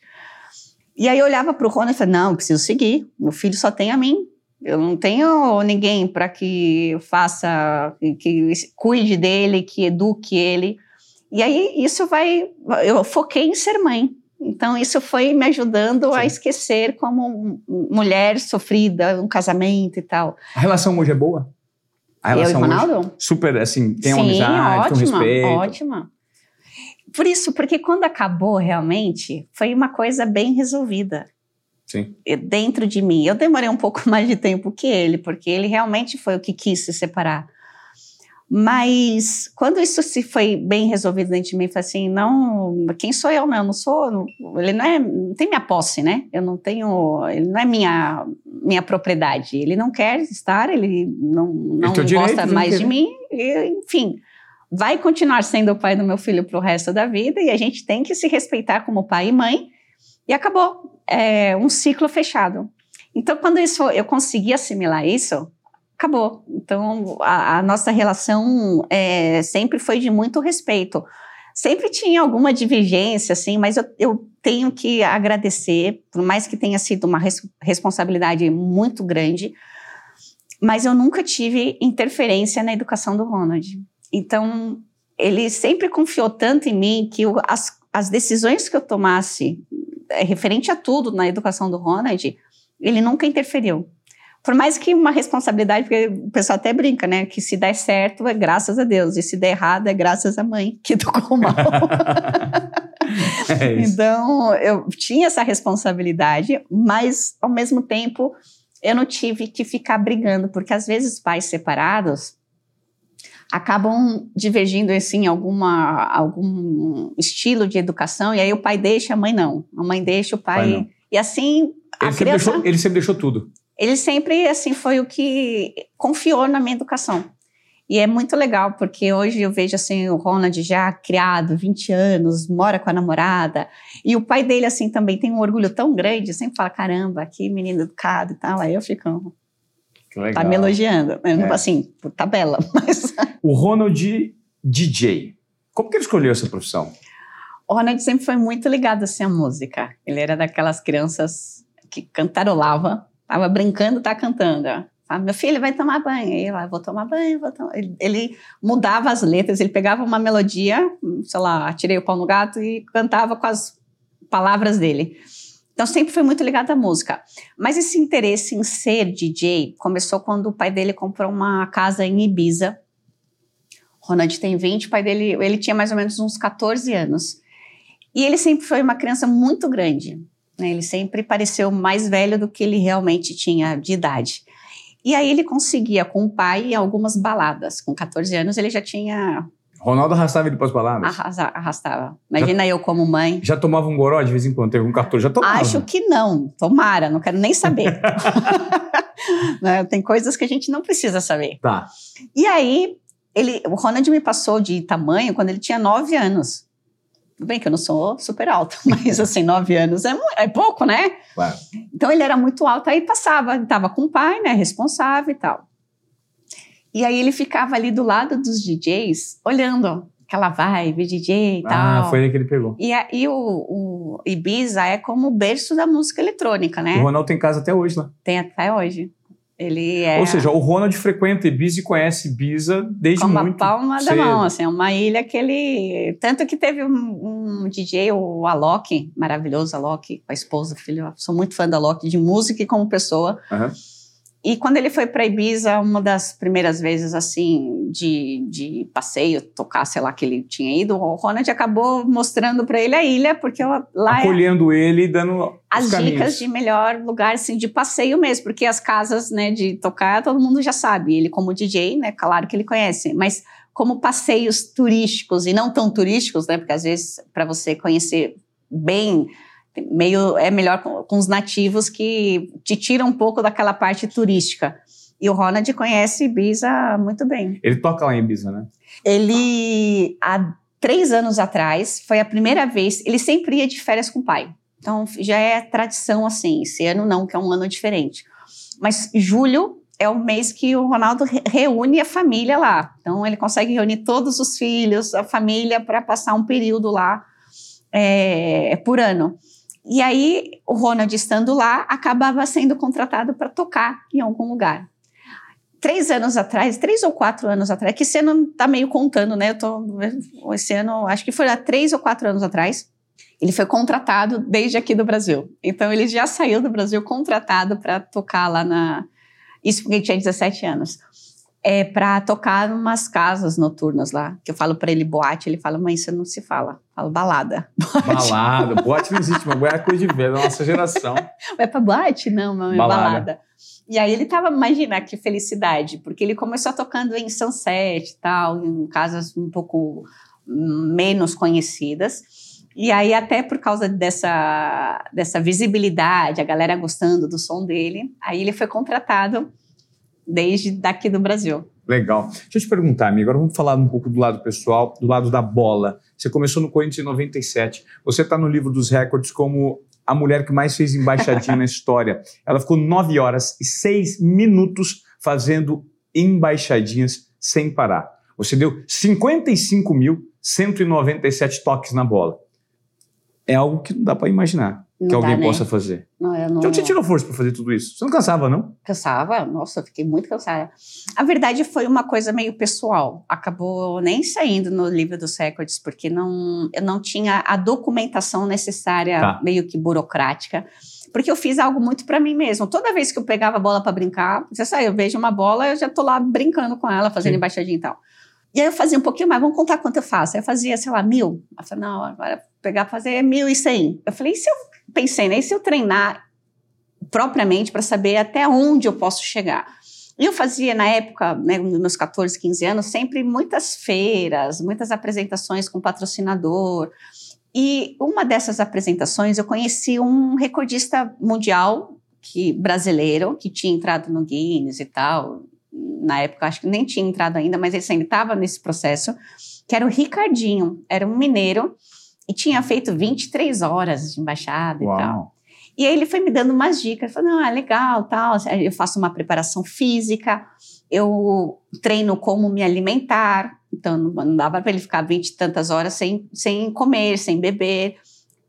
E aí eu olhava para o Ronald e falei: não, preciso seguir, meu filho só tem a mim, eu não tenho ninguém para que faça, que cuide dele, que eduque ele. E aí isso vai. Eu foquei em ser mãe. Então isso foi me ajudando Sim. a esquecer como mulher sofrida, um casamento e tal. A relação hoje é boa? A relação eu e Ronaldo? super, assim, tem Sim, uma amizade, ótima, tem um respeito. Ótima. Por isso, porque quando acabou realmente, foi uma coisa bem resolvida. Sim. Dentro de mim. Eu demorei um pouco mais de tempo que ele, porque ele realmente foi o que quis se separar. Mas quando isso se foi bem resolvido dentro de mim, foi assim, não, quem sou eu, né? Eu não sou, não, ele não é, não tem minha posse, né? Eu não tenho, ele não é minha minha propriedade. Ele não quer estar, ele não, não gosta direito, mais de mim, e, enfim. Vai continuar sendo o pai do meu filho para o resto da vida e a gente tem que se respeitar como pai e mãe. E acabou, é um ciclo fechado. Então, quando isso, eu consegui assimilar isso, acabou. Então, a, a nossa relação é, sempre foi de muito respeito. Sempre tinha alguma divergência, assim, mas eu, eu tenho que agradecer, por mais que tenha sido uma res, responsabilidade muito grande, mas eu nunca tive interferência na educação do Ronald. Então, ele sempre confiou tanto em mim que eu, as, as decisões que eu tomasse referente a tudo na educação do Ronald, ele nunca interferiu. Por mais que uma responsabilidade, porque o pessoal até brinca, né? Que se der certo é graças a Deus, e se der errado é graças à mãe que tocou mal. é então, eu tinha essa responsabilidade, mas ao mesmo tempo eu não tive que ficar brigando, porque às vezes pais separados acabam divergindo assim alguma algum estilo de educação e aí o pai deixa a mãe não. A mãe deixa o pai, pai e assim ele sempre, criança, deixou, ele sempre deixou tudo. Ele sempre assim foi o que confiou na minha educação. E é muito legal, porque hoje eu vejo assim o Ronald já criado, 20 anos, mora com a namorada, e o pai dele assim também tem um orgulho tão grande, sempre fala, caramba, que menino educado e tal, aí eu fico tá me elogiando, é. assim, por tabela, mas... O Ronald DJ, como que ele escolheu essa profissão? O Ronald sempre foi muito ligado assim à música, ele era daquelas crianças que cantarolava, Tava brincando, tá cantando. Ah, meu filho vai tomar banho. E lá, vou tomar banho, vou tomar. Ele, ele, mudava as letras, ele pegava uma melodia, sei lá, tirei o pau no gato e cantava com as palavras dele. Então sempre foi muito ligado à música. Mas esse interesse em ser DJ começou quando o pai dele comprou uma casa em Ibiza. Ronald tem 20, o pai dele, ele tinha mais ou menos uns 14 anos. E ele sempre foi uma criança muito grande. Né? Ele sempre pareceu mais velho do que ele realmente tinha de idade. E aí ele conseguia com o pai algumas baladas. Com 14 anos ele já tinha. Ronaldo arrastava ele para as baladas? Arrasa, arrastava. Imagina já, eu como mãe. Já tomava um goró de vez em quando? Teve um 14? Já tomava? Acho que não. Tomara, não quero nem saber. né? Tem coisas que a gente não precisa saber. Tá. E aí, ele, o Ronald me passou de tamanho quando ele tinha 9 anos. Tudo bem que eu não sou super alta, mas assim, nove anos é, é pouco, né? Claro. Então ele era muito alto, aí passava, estava com o pai, né, responsável e tal. E aí ele ficava ali do lado dos DJs, olhando aquela vibe, DJ e ah, tal. Ah, foi aí que ele pegou. E aí o, o Ibiza é como o berço da música eletrônica, né? O Ronaldo tem casa até hoje lá. Tem até hoje. Ele é... Ou seja, o Ronald frequenta Ibiza e conhece Ibiza desde Com muito Com a palma cedo. da mão, assim, é uma ilha que ele... Tanto que teve um, um DJ, o Alok, maravilhoso Alok, com a esposa, filho, sou muito fã da Alok, de música e como pessoa. Uhum. E quando ele foi para Ibiza, uma das primeiras vezes, assim, de, de passeio, tocar, sei lá, que ele tinha ido, o Ronald acabou mostrando para ele a ilha, porque lá é Acolhendo é, ele e dando as caminhos. dicas de melhor lugar, assim, de passeio mesmo, porque as casas, né, de tocar, todo mundo já sabe. Ele como DJ, né, claro que ele conhece, mas como passeios turísticos e não tão turísticos, né, porque às vezes para você conhecer bem meio é melhor com, com, os nativos que te tiram um pouco daquela parte turística. E o Ronald conhece Ibiza muito bem. Ele toca lá em Ibiza, né? Ele há três anos atrás, foi a primeira vez, ele sempre ia de férias com o pai. Então já é tradição assim, esse ano não, que é um ano diferente. Mas julho é o mês que o Ronaldo reúne a família lá. Então ele consegue reunir todos os filhos, a família, para passar um período lá é, por ano. E aí o Ronald estando lá acabava sendo contratado para tocar em algum lugar. Três anos atrás, três ou quatro anos atrás, que esse ano tá meio contando, né? Eu tô, esse ano, acho que foi há três ou quatro anos atrás, ele foi contratado desde aqui do Brasil. Então ele já saiu do Brasil contratado para tocar lá na. Isso porque ele tinha 17 anos. É para tocar umas casas noturnas lá. Que eu falo para ele boate, ele fala, mãe, isso não se fala. Eu falo balada. Boate. Balada, boate não existe, mas é coisa de ver da nossa geração. Vai para boate? Não, mãe, é balada. balada. E aí ele tava, imagina que felicidade, porque ele começou tocando em Sunset e tal, em casas um pouco menos conhecidas. E aí, até por causa dessa, dessa visibilidade, a galera gostando do som dele, aí ele foi contratado desde daqui do Brasil. Legal. Deixa eu te perguntar, amigo, agora vamos falar um pouco do lado pessoal, do lado da bola. Você começou no Corinthians em 97. Você está no livro dos recordes como a mulher que mais fez embaixadinha na história. Ela ficou nove horas e seis minutos fazendo embaixadinhas sem parar. Você deu 55.197 toques na bola é algo que não dá para imaginar não que alguém né? possa fazer. Não, eu não... Onde você tirou força para fazer tudo isso? Você não cansava, não? Cansava? Nossa, eu fiquei muito cansada. A verdade foi uma coisa meio pessoal. Acabou nem saindo no livro dos recordes, porque não, eu não tinha a documentação necessária, tá. meio que burocrática. Porque eu fiz algo muito para mim mesmo. Toda vez que eu pegava a bola para brincar, você sabe, eu vejo uma bola, eu já tô lá brincando com ela, fazendo Sim. embaixadinha e tal. E aí eu fazia um pouquinho mais, vamos contar quanto eu faço. Aí eu fazia, sei lá, mil. Eu falei, não, agora pegar fazer mil e cem. Eu falei, e se eu pensei, né? E se eu treinar propriamente para saber até onde eu posso chegar? E eu fazia, na época, né, nos meus 14, 15 anos, sempre muitas feiras, muitas apresentações com patrocinador. E uma dessas apresentações eu conheci um recordista mundial que brasileiro que tinha entrado no Guinness e tal, na época acho que nem tinha entrado ainda, mas ele ainda estava nesse processo, que era o Ricardinho, era um mineiro e tinha feito 23 horas de embaixada Uau. e tal. E aí ele foi me dando umas dicas, falou, não, é legal, tal, eu faço uma preparação física, eu treino como me alimentar, então não dava para ele ficar 20 e tantas horas sem, sem comer, sem beber.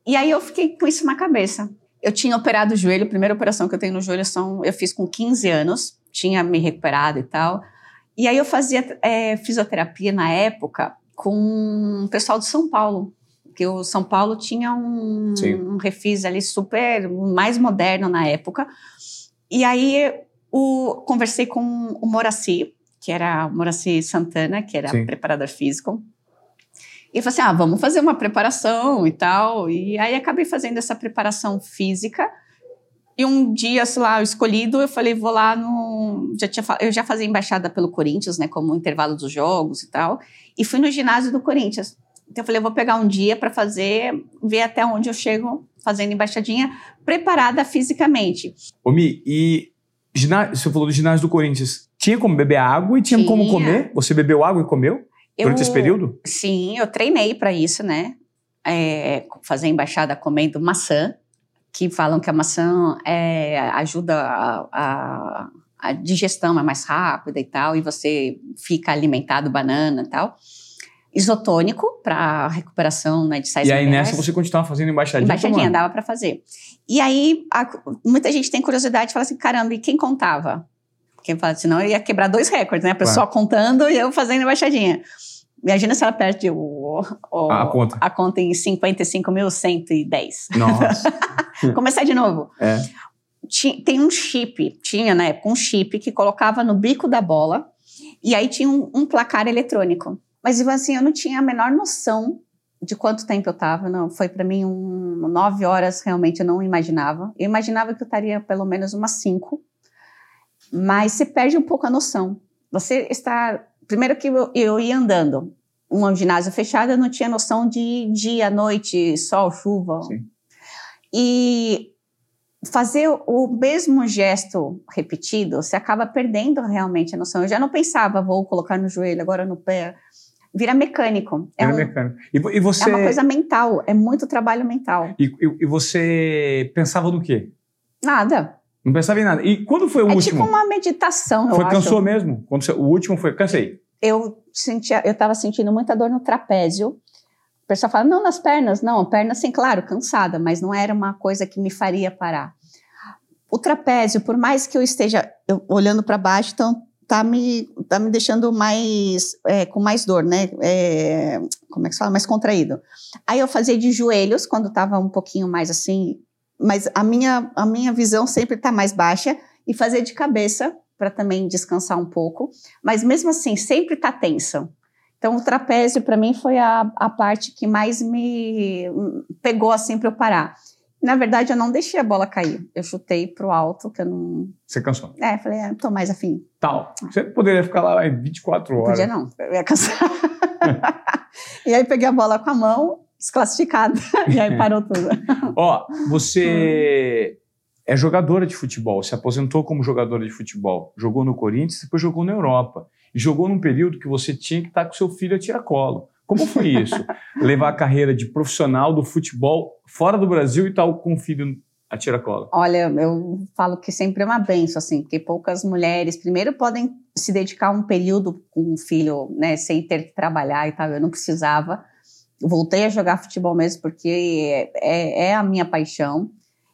E aí eu fiquei com isso na cabeça. Eu tinha operado o joelho, a primeira operação que eu tenho no joelho são, eu fiz com 15 anos, tinha me recuperado e tal. E aí eu fazia é, fisioterapia na época com o pessoal de São Paulo, que o São Paulo tinha um, um refis ali super, mais moderno na época. E aí o, conversei com o Moraci, que era o Moraci Santana, que era Sim. preparador físico. E falei assim, ah, vamos fazer uma preparação e tal. E aí acabei fazendo essa preparação física. E um dia, sei lá, escolhido, eu falei, vou lá no. Já tinha, eu já fazia embaixada pelo Corinthians, né, como intervalo dos jogos e tal. E fui no ginásio do Corinthians. Então eu falei, eu vou pegar um dia para fazer, ver até onde eu chego fazendo embaixadinha, preparada fisicamente. Ô Mi, e ginásio, você falou do ginásio do Corinthians. Tinha como beber água e tinha, tinha. como comer? Você bebeu água e comeu? Eu, durante esse período? Sim, eu treinei para isso, né? É, fazer embaixada comendo maçã que falam que a maçã é, ajuda a, a, a, digestão é mais rápida e tal, e você fica alimentado banana e tal. Isotônico para recuperação né, de sais E aí minerais. nessa você continuava fazendo embaixadinha? Embaixadinha, tomando. dava para fazer. E aí a, muita gente tem curiosidade e fala assim: caramba, e quem contava? Porque fala, senão eu ia quebrar dois recordes, né? A pessoa claro. contando e eu fazendo embaixadinha. Imagina se ela perde o, o, a, conta. a conta em 55.110. Nossa. Começar de novo. É. Tem um chip, tinha na época um chip que colocava no bico da bola e aí tinha um, um placar eletrônico. Mas assim, eu não tinha a menor noção de quanto tempo eu estava. Não, foi para mim um, nove horas realmente eu não imaginava. Eu imaginava que eu estaria pelo menos umas cinco, mas você perde um pouco a noção. Você está primeiro que eu, eu ia andando, um ginásio fechado, eu não tinha noção de dia, noite, sol, chuva. Sim. E fazer o mesmo gesto repetido, você acaba perdendo realmente a noção. Eu já não pensava, vou colocar no joelho, agora no pé. vira mecânico. É, um, mecânico. E, e, você... é uma coisa mental, é muito trabalho mental. E, e, e, você pensava no quê? Nada. Não pensava em nada. E quando foi o é último? É tipo uma meditação, eu foi, acho. Cansou mesmo? Quando você, o último foi, cansei. Eu sentia, eu estava sentindo muita dor no trapézio. O pessoal fala, não nas pernas, não, pernas sim, claro, cansada, mas não era uma coisa que me faria parar. O trapézio, por mais que eu esteja eu, olhando para baixo, então tá me, tá me deixando mais, é, com mais dor, né? É, como é que se fala? Mais contraído. Aí eu fazia de joelhos, quando estava um pouquinho mais assim, mas a minha, a minha visão sempre está mais baixa, e fazer de cabeça, para também descansar um pouco, mas mesmo assim, sempre está tensa. Então, o trapézio, para mim, foi a, a parte que mais me pegou assim para eu parar. Na verdade, eu não deixei a bola cair. Eu chutei pro alto, que eu não. Você cansou? É, falei, ah, tô mais afim. Tal. Você poderia ficar lá em 24 horas. Podia não, eu ia cansar. e aí peguei a bola com a mão, desclassificada, e aí parou tudo. Ó, você é jogadora de futebol, se aposentou como jogadora de futebol, jogou no Corinthians, depois jogou na Europa. E jogou num período que você tinha que estar com seu filho a tiracolo. Como foi isso? Levar a carreira de profissional do futebol fora do Brasil e tal com o filho a tiracolo? Olha, eu falo que sempre é uma benção, assim, porque poucas mulheres, primeiro, podem se dedicar um período com um filho, né, sem ter que trabalhar e tal. Eu não precisava. Voltei a jogar futebol mesmo porque é, é a minha paixão.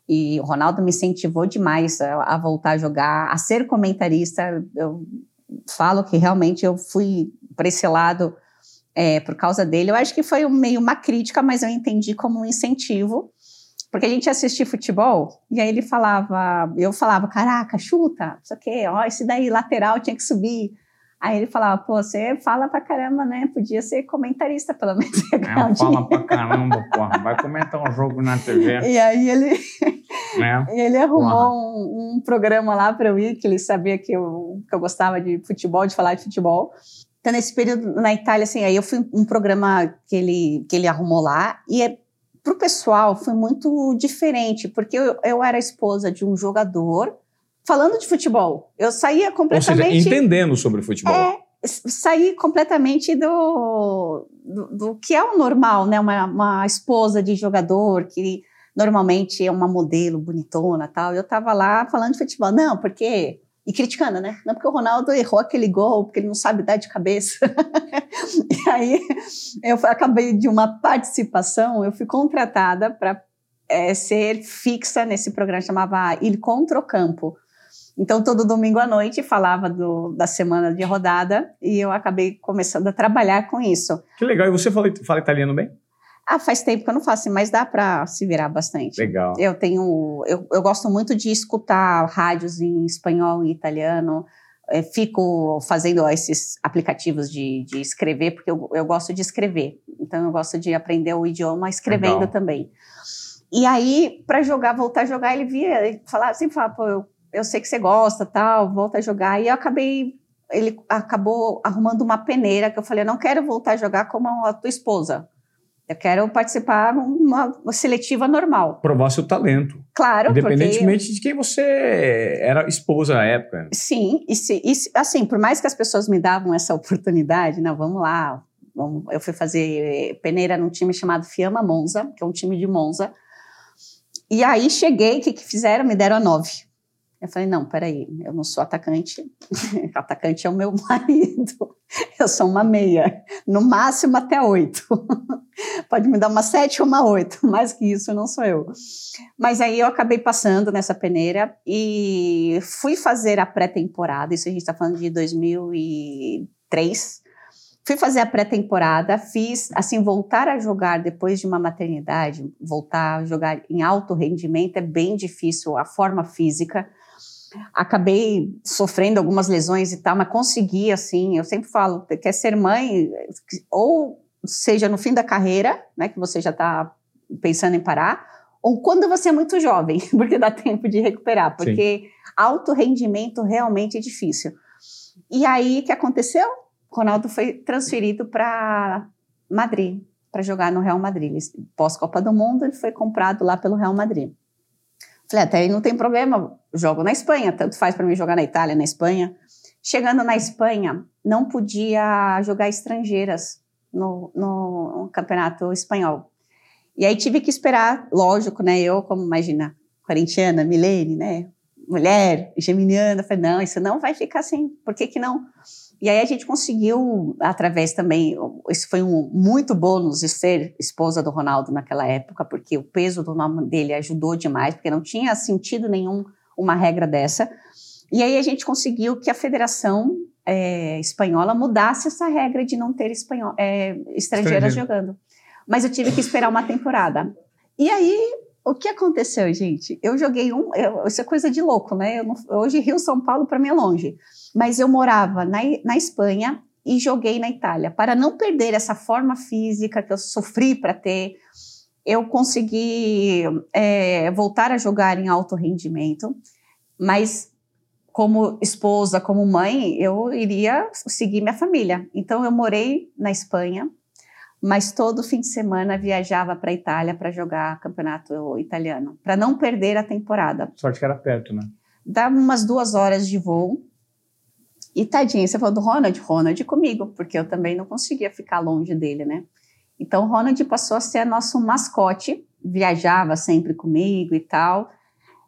E o Ronaldo me incentivou demais a, a voltar a jogar, a ser comentarista. Eu falo que realmente eu fui para esse lado é, por causa dele. Eu acho que foi meio uma crítica, mas eu entendi como um incentivo, porque a gente assistia futebol e aí ele falava, eu falava, caraca, chuta, isso aqui, ó, esse daí lateral tinha que subir. Aí ele falava, pô, você fala pra caramba, né? Podia ser comentarista, pelo menos. É, fala pra caramba, porra. Vai comentar um jogo na TV. E aí ele, né? e ele arrumou um, um, programa lá pra eu ir, que ele sabia que eu, que eu gostava de futebol, de falar de futebol. Então, nesse período na Itália, assim, aí eu fui um programa que ele, que ele arrumou lá, e é, pro pessoal foi muito diferente, porque eu, eu era esposa de um jogador falando de futebol. Eu saía completamente. Ou seja, entendendo sobre futebol. É, saí completamente do, do, do, que é o normal, né? Uma, uma esposa de jogador que normalmente é uma modelo bonitona tal. Eu estava lá falando de futebol. Não, porque e criticando, né? Não porque o Ronaldo errou aquele gol, porque ele não sabe dar de cabeça. e aí eu acabei de uma participação, eu fui contratada para é, ser fixa nesse programa, chamava Il Controcampo. Então, todo domingo à noite falava do, da semana de rodada e eu acabei começando a trabalhar com isso. Que legal. E você fala, fala italiano bem? Ah, faz tempo que eu não faço, mas dá para se virar bastante. Legal. Eu tenho, eu, eu gosto muito de escutar rádios em espanhol e italiano. Eu fico fazendo esses aplicativos de, de escrever, porque eu, eu gosto de escrever. Então, eu gosto de aprender o idioma escrevendo Legal. também. E aí, para jogar, voltar a jogar, ele via, ele falava, sempre falava, pô, eu, eu sei que você gosta, tal, volta a jogar. E eu acabei, ele acabou arrumando uma peneira, que eu falei, eu não quero voltar a jogar como a tua esposa eu quero participar uma, uma seletiva normal. Provar seu talento. Claro, Independentemente porque... de quem você era esposa na época. Sim, e, se, e assim, por mais que as pessoas me davam essa oportunidade, não, vamos lá, vamos, eu fui fazer peneira num time chamado Fiamma Monza, que é um time de Monza. E aí cheguei, o que, que fizeram? Me deram a nove. Eu falei, não, peraí, eu não sou atacante, atacante é o meu marido, eu sou uma meia, no máximo até oito. Pode me dar uma sete ou uma oito, mais que isso não sou eu. Mas aí eu acabei passando nessa peneira e fui fazer a pré-temporada, isso a gente está falando de 2003. Fui fazer a pré-temporada, fiz, assim, voltar a jogar depois de uma maternidade, voltar a jogar em alto rendimento é bem difícil, a forma física, acabei sofrendo algumas lesões e tal, mas consegui, assim, eu sempre falo, quer ser mãe, ou seja no fim da carreira, né, que você já está pensando em parar, ou quando você é muito jovem, porque dá tempo de recuperar, porque Sim. alto rendimento realmente é difícil. E aí, o que aconteceu? Ronaldo foi transferido para Madrid, para jogar no Real Madrid. Pós-Copa do Mundo, ele foi comprado lá pelo Real Madrid. Falei, até aí não tem problema, jogo na Espanha, tanto faz para mim jogar na Itália, na Espanha. Chegando na Espanha, não podia jogar estrangeiras, no, no, campeonato espanhol. E aí tive que esperar, lógico, né? Eu, como imagina, corintiana, Milene, né? Mulher, geminiana, falei, não, isso não vai ficar assim, por que que não? E aí a gente conseguiu, através também, isso foi um muito bônus de ser esposa do Ronaldo naquela época, porque o peso do nome dele ajudou demais, porque não tinha sentido nenhum uma regra dessa. E aí a gente conseguiu que a federação é, espanhola mudasse essa regra de não ter espanhol, é, estrangeiras Estrangeiro. jogando. Mas eu tive que esperar uma temporada. E aí, o que aconteceu, gente? Eu joguei um. Eu, isso é coisa de louco, né? Não, hoje, Rio São Paulo, para mim é longe. Mas eu morava na, na Espanha e joguei na Itália. Para não perder essa forma física que eu sofri para ter, eu consegui é, voltar a jogar em alto rendimento. Mas como esposa, como mãe, eu iria seguir minha família. Então eu morei na Espanha, mas todo fim de semana viajava para a Itália para jogar campeonato italiano, para não perder a temporada. Sorte que era perto, né? Dá umas duas horas de voo. E tadinha, você falou do Ronald, Ronald comigo, porque eu também não conseguia ficar longe dele, né? Então o Ronald passou a ser nosso mascote, viajava sempre comigo e tal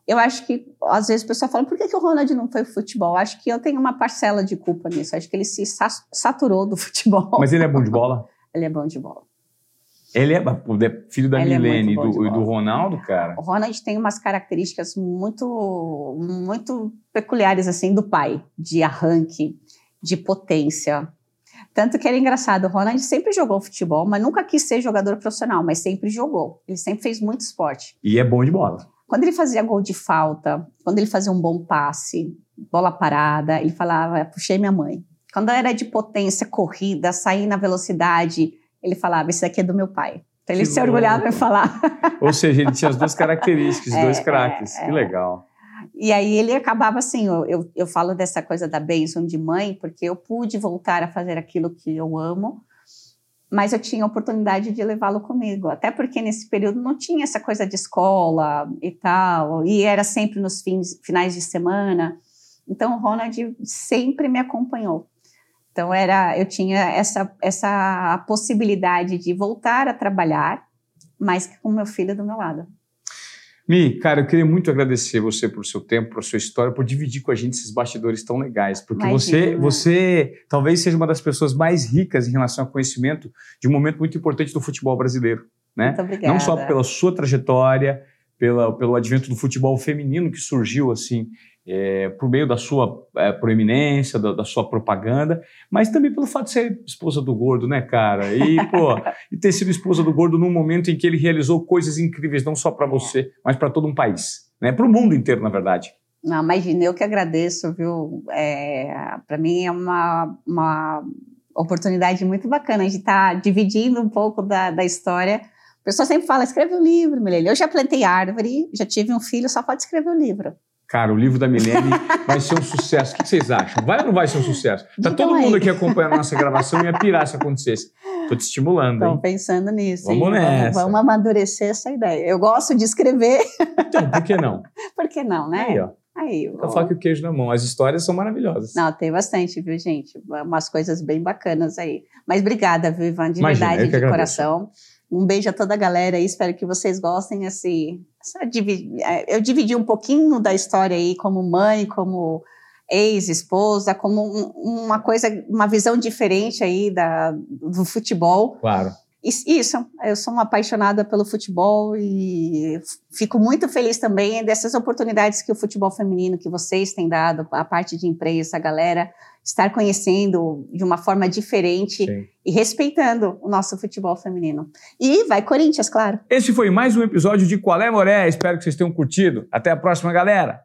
eu acho que às vezes o pessoal fala, por que, que o Ronald não foi futebol? Acho que eu tenho uma parcela de culpa nisso. Acho que ele se saturou do futebol. Mas ele é bom de bola? ele é bom de bola. Ele é filho da ele Milene é e do, do, Ronaldo, cara. O Ronald tem umas características muito, muito peculiares assim do pai, de arranque, de potência. Tanto que era engraçado, o Ronald sempre jogou futebol, mas nunca quis ser jogador profissional, mas sempre jogou. Ele sempre fez muito esporte. E é bom de bola. Quando ele fazia gol de falta, quando ele fazia um bom passe, bola parada, ele falava, puxei minha mãe. Quando era de potência, corrida, sair na velocidade, ele falava, isso aqui é do meu pai. Então ele que se orgulhava em falar. Ou seja, ele tinha as duas características, é, dois craques. É, que é. legal. E aí ele acabava assim, eu, eu, eu falo dessa coisa da bênção de mãe, porque eu pude voltar a fazer aquilo que eu amo, mas eu tinha a oportunidade de levá-lo comigo, até porque nesse período não tinha essa coisa de escola e tal, e era sempre nos fins, finais de semana. Então o Ronald sempre me acompanhou. Então era, eu tinha essa essa possibilidade de voltar a trabalhar, mas com meu filho do meu lado. Mi, cara, eu queria muito agradecer você por seu tempo, por sua história, por dividir com a gente esses bastidores tão legais, porque você, você talvez seja uma das pessoas mais ricas em relação ao conhecimento de um momento muito importante do futebol brasileiro, né? Muito obrigada. Não só pela sua trajetória, pela, pelo advento do futebol feminino que surgiu assim é, por meio da sua é, proeminência, da, da, sua propaganda, mas também pelo fato de ser esposa do gordo, né, cara? E, pô, e ter sido esposa do gordo num momento em que ele realizou coisas incríveis, não só para você, mas para todo um país, né? Para o mundo inteiro, na verdade. Não, imagina, eu que agradeço, viu? É, para mim é uma, uma oportunidade muito bacana de estar tá dividindo um pouco da, da história. A pessoa sempre fala, escreve um livro, Milene. Eu já plantei árvore, já tive um filho, só pode escrever um livro. Cara, o livro da Milene vai ser um sucesso. O que vocês acham? Vai ou não vai ser um sucesso? Tá todo aí. mundo aqui acompanhando a nossa gravação e ia pirar se acontecesse. Tô te estimulando. Tô pensando nisso. Vamos hein? nessa. Vamos amadurecer essa ideia. Eu gosto de escrever. Então, por que não? por que não, né? Aí, ó. Aí, eu falo que o queijo na mão. As histórias são maravilhosas. Não, tem bastante, viu, gente? Umas coisas bem bacanas aí. Mas obrigada, viu, Ivan? De Imagina, verdade, de agradeço. coração. Um beijo a toda a galera aí, espero que vocês gostem. Assim, eu dividi um pouquinho da história aí como mãe, como ex-esposa, como uma coisa, uma visão diferente aí da, do futebol. Claro. Isso, eu sou uma apaixonada pelo futebol e fico muito feliz também dessas oportunidades que o futebol feminino, que vocês têm dado, a parte de imprensa, a galera, estar conhecendo de uma forma diferente Sim. e respeitando o nosso futebol feminino. E vai Corinthians, claro. Esse foi mais um episódio de Qual é Moré. Espero que vocês tenham curtido. Até a próxima, galera.